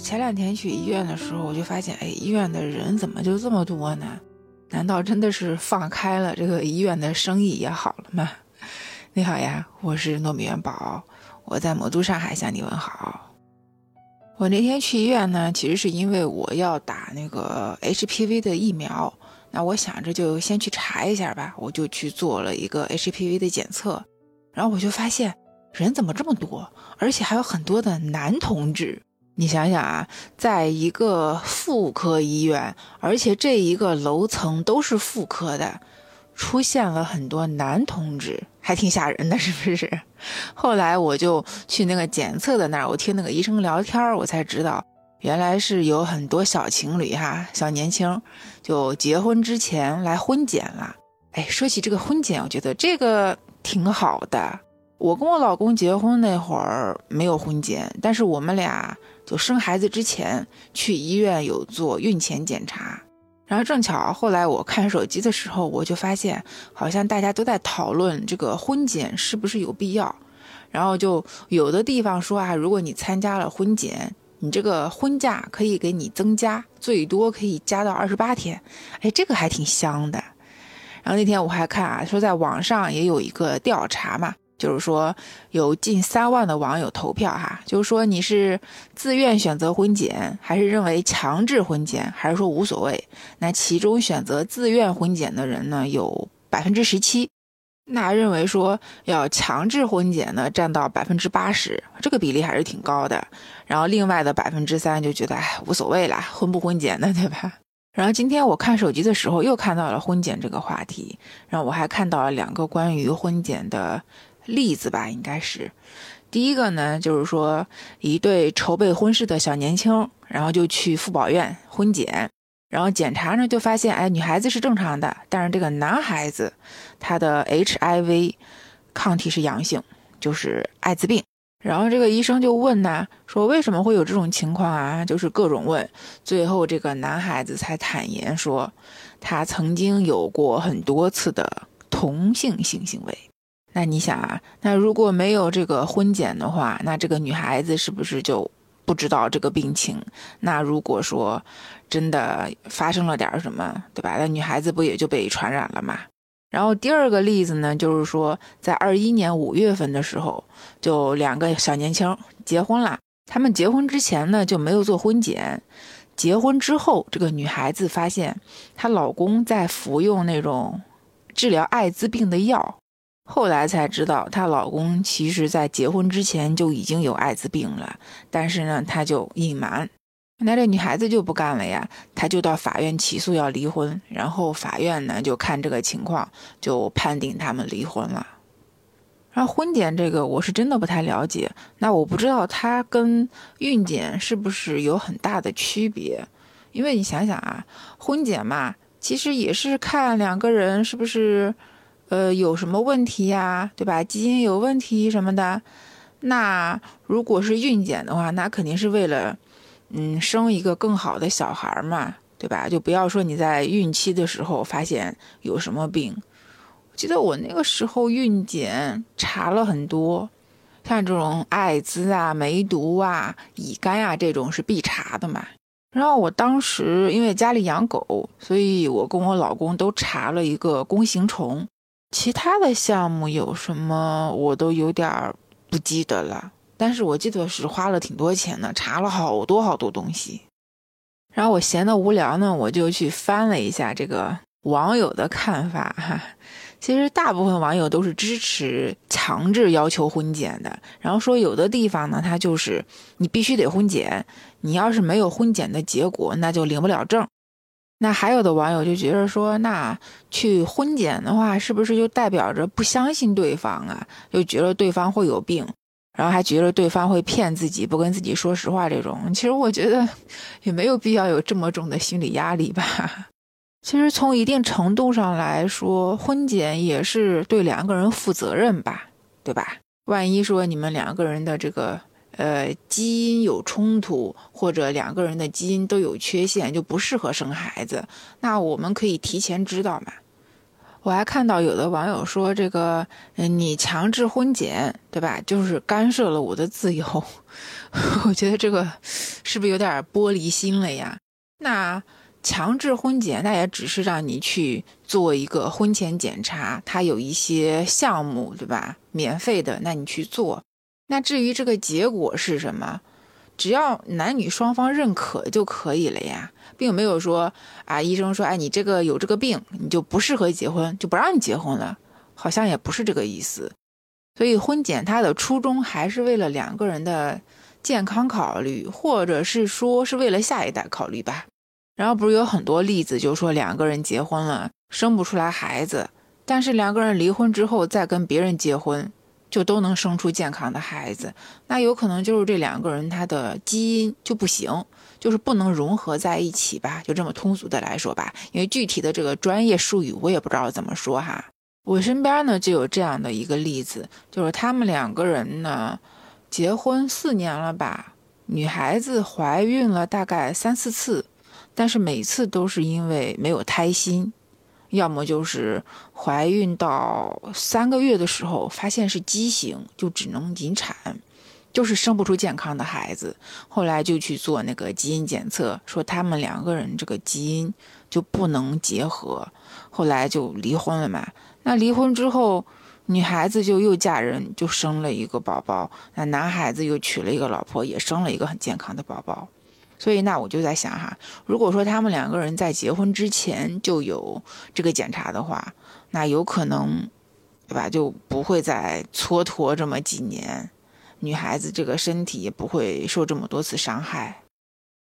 前两天去医院的时候，我就发现，哎，医院的人怎么就这么多呢？难道真的是放开了，这个医院的生意也好了吗？你好呀，我是糯米元宝，我在魔都上海向你问好。我那天去医院呢，其实是因为我要打那个 HPV 的疫苗，那我想着就先去查一下吧，我就去做了一个 HPV 的检测，然后我就发现人怎么这么多，而且还有很多的男同志。你想想啊，在一个妇科医院，而且这一个楼层都是妇科的，出现了很多男同志，还挺吓人的，是不是？后来我就去那个检测的那儿，我听那个医生聊天，我才知道，原来是有很多小情侣哈，小年轻，就结婚之前来婚检了。哎，说起这个婚检，我觉得这个挺好的。我跟我老公结婚那会儿没有婚检，但是我们俩。就生孩子之前去医院有做孕前检查，然后正巧后来我看手机的时候，我就发现好像大家都在讨论这个婚检是不是有必要，然后就有的地方说啊，如果你参加了婚检，你这个婚假可以给你增加，最多可以加到二十八天，哎，这个还挺香的。然后那天我还看啊，说在网上也有一个调查嘛。就是说，有近三万的网友投票哈，就是说你是自愿选择婚检，还是认为强制婚检，还是说无所谓？那其中选择自愿婚检的人呢，有百分之十七，那认为说要强制婚检呢，占到百分之八十，这个比例还是挺高的。然后另外的百分之三就觉得哎无所谓啦，婚不婚检的，对吧？然后今天我看手机的时候又看到了婚检这个话题，然后我还看到了两个关于婚检的。例子吧，应该是第一个呢，就是说一对筹备婚事的小年轻，然后就去妇保院婚检，然后检查呢就发现，哎，女孩子是正常的，但是这个男孩子他的 HIV 抗体是阳性，就是艾滋病。然后这个医生就问呢，说为什么会有这种情况啊？就是各种问，最后这个男孩子才坦言说，他曾经有过很多次的同性性行为。那你想啊，那如果没有这个婚检的话，那这个女孩子是不是就不知道这个病情？那如果说真的发生了点什么，对吧？那女孩子不也就被传染了吗？然后第二个例子呢，就是说在二一年五月份的时候，就两个小年轻结婚了。他们结婚之前呢就没有做婚检，结婚之后，这个女孩子发现她老公在服用那种治疗艾滋病的药。后来才知道，她老公其实在结婚之前就已经有艾滋病了，但是呢，他就隐瞒。那这女孩子就不干了呀，她就到法院起诉要离婚，然后法院呢就看这个情况，就判定他们离婚了。然后婚检这个我是真的不太了解，那我不知道它跟孕检是不是有很大的区别？因为你想想啊，婚检嘛，其实也是看两个人是不是。呃，有什么问题呀？对吧？基因有问题什么的，那如果是孕检的话，那肯定是为了，嗯，生一个更好的小孩嘛，对吧？就不要说你在孕期的时候发现有什么病。记得我那个时候孕检查了很多，像这种艾滋啊、梅毒啊、乙肝啊这种是必查的嘛。然后我当时因为家里养狗，所以我跟我老公都查了一个弓形虫。其他的项目有什么，我都有点不记得了。但是我记得是花了挺多钱的，查了好多好多东西。然后我闲得无聊呢，我就去翻了一下这个网友的看法哈。其实大部分网友都是支持强制要求婚检的，然后说有的地方呢，它就是你必须得婚检，你要是没有婚检的结果，那就领不了证。那还有的网友就觉得说，那去婚检的话，是不是就代表着不相信对方啊？就觉得对方会有病，然后还觉得对方会骗自己，不跟自己说实话。这种其实我觉得也没有必要有这么重的心理压力吧。其实从一定程度上来说，婚检也是对两个人负责任吧，对吧？万一说你们两个人的这个。呃，基因有冲突，或者两个人的基因都有缺陷，就不适合生孩子。那我们可以提前知道嘛？我还看到有的网友说，这个，嗯，你强制婚检，对吧？就是干涉了我的自由。我觉得这个是不是有点玻璃心了呀？那强制婚检，那也只是让你去做一个婚前检查，它有一些项目，对吧？免费的，那你去做。那至于这个结果是什么？只要男女双方认可就可以了呀，并没有说啊，医生说，哎，你这个有这个病，你就不适合结婚，就不让你结婚了，好像也不是这个意思。所以婚检它的初衷还是为了两个人的健康考虑，或者是说是为了下一代考虑吧。然后不是有很多例子，就说两个人结婚了生不出来孩子，但是两个人离婚之后再跟别人结婚。就都能生出健康的孩子，那有可能就是这两个人他的基因就不行，就是不能融合在一起吧，就这么通俗的来说吧。因为具体的这个专业术语我也不知道怎么说哈。我身边呢就有这样的一个例子，就是他们两个人呢结婚四年了吧，女孩子怀孕了大概三四次，但是每次都是因为没有胎心。要么就是怀孕到三个月的时候发现是畸形，就只能引产，就是生不出健康的孩子。后来就去做那个基因检测，说他们两个人这个基因就不能结合，后来就离婚了嘛。那离婚之后，女孩子就又嫁人，就生了一个宝宝。那男孩子又娶了一个老婆，也生了一个很健康的宝宝。所以，那我就在想哈，如果说他们两个人在结婚之前就有这个检查的话，那有可能，对吧？就不会再蹉跎这么几年，女孩子这个身体也不会受这么多次伤害。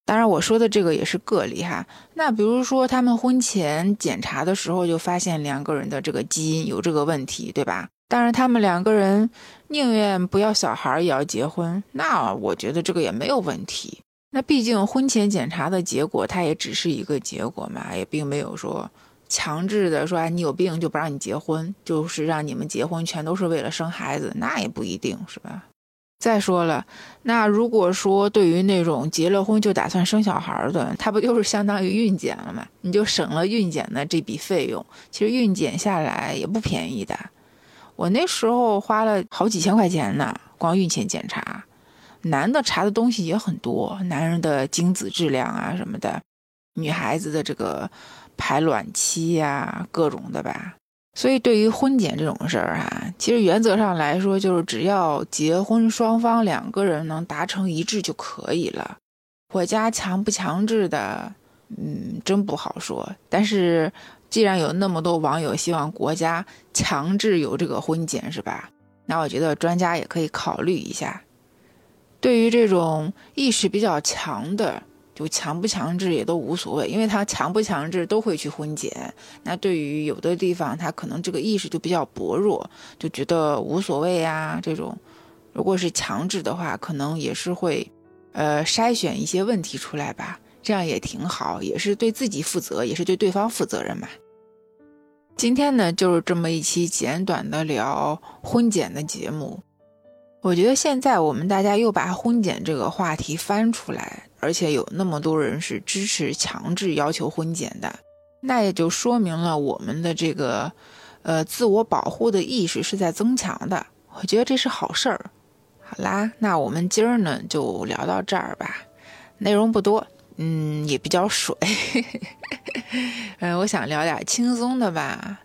当然，我说的这个也是个例哈。那比如说，他们婚前检查的时候就发现两个人的这个基因有这个问题，对吧？当然，他们两个人宁愿不要小孩也要结婚，那我觉得这个也没有问题。那毕竟婚前检查的结果，它也只是一个结果嘛，也并没有说强制的说，哎，你有病就不让你结婚，就是让你们结婚全都是为了生孩子，那也不一定是吧？再说了，那如果说对于那种结了婚就打算生小孩的，他不就是相当于孕检了吗？你就省了孕检的这笔费用，其实孕检下来也不便宜的，我那时候花了好几千块钱呢，光孕前检查。男的查的东西也很多，男人的精子质量啊什么的，女孩子的这个排卵期呀，各种的吧。所以对于婚检这种事儿哈，其实原则上来说，就是只要结婚双方两个人能达成一致就可以了。国家强不强制的，嗯，真不好说。但是既然有那么多网友希望国家强制有这个婚检，是吧？那我觉得专家也可以考虑一下。对于这种意识比较强的，就强不强制也都无所谓，因为他强不强制都会去婚检。那对于有的地方，他可能这个意识就比较薄弱，就觉得无所谓呀。这种如果是强制的话，可能也是会，呃，筛选一些问题出来吧。这样也挺好，也是对自己负责，也是对对方负责任嘛。今天呢，就是这么一期简短的聊婚检的节目。我觉得现在我们大家又把婚检这个话题翻出来，而且有那么多人是支持强制要求婚检的，那也就说明了我们的这个，呃，自我保护的意识是在增强的。我觉得这是好事儿。好啦，那我们今儿呢就聊到这儿吧，内容不多，嗯，也比较水。嗯，我想聊点轻松的吧，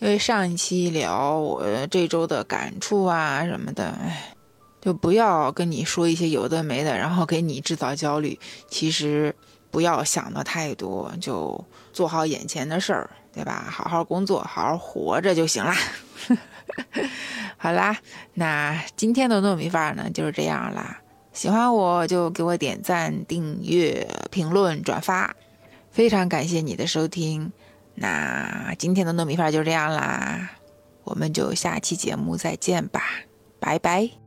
因为上一期聊我这周的感触啊什么的，哎。就不要跟你说一些有的没的，然后给你制造焦虑。其实不要想的太多，就做好眼前的事儿，对吧？好好工作，好好活着就行啦。好啦，那今天的糯米饭呢就是这样啦。喜欢我就给我点赞、订阅、评论、转发，非常感谢你的收听。那今天的糯米饭就这样啦，我们就下期节目再见吧，拜拜。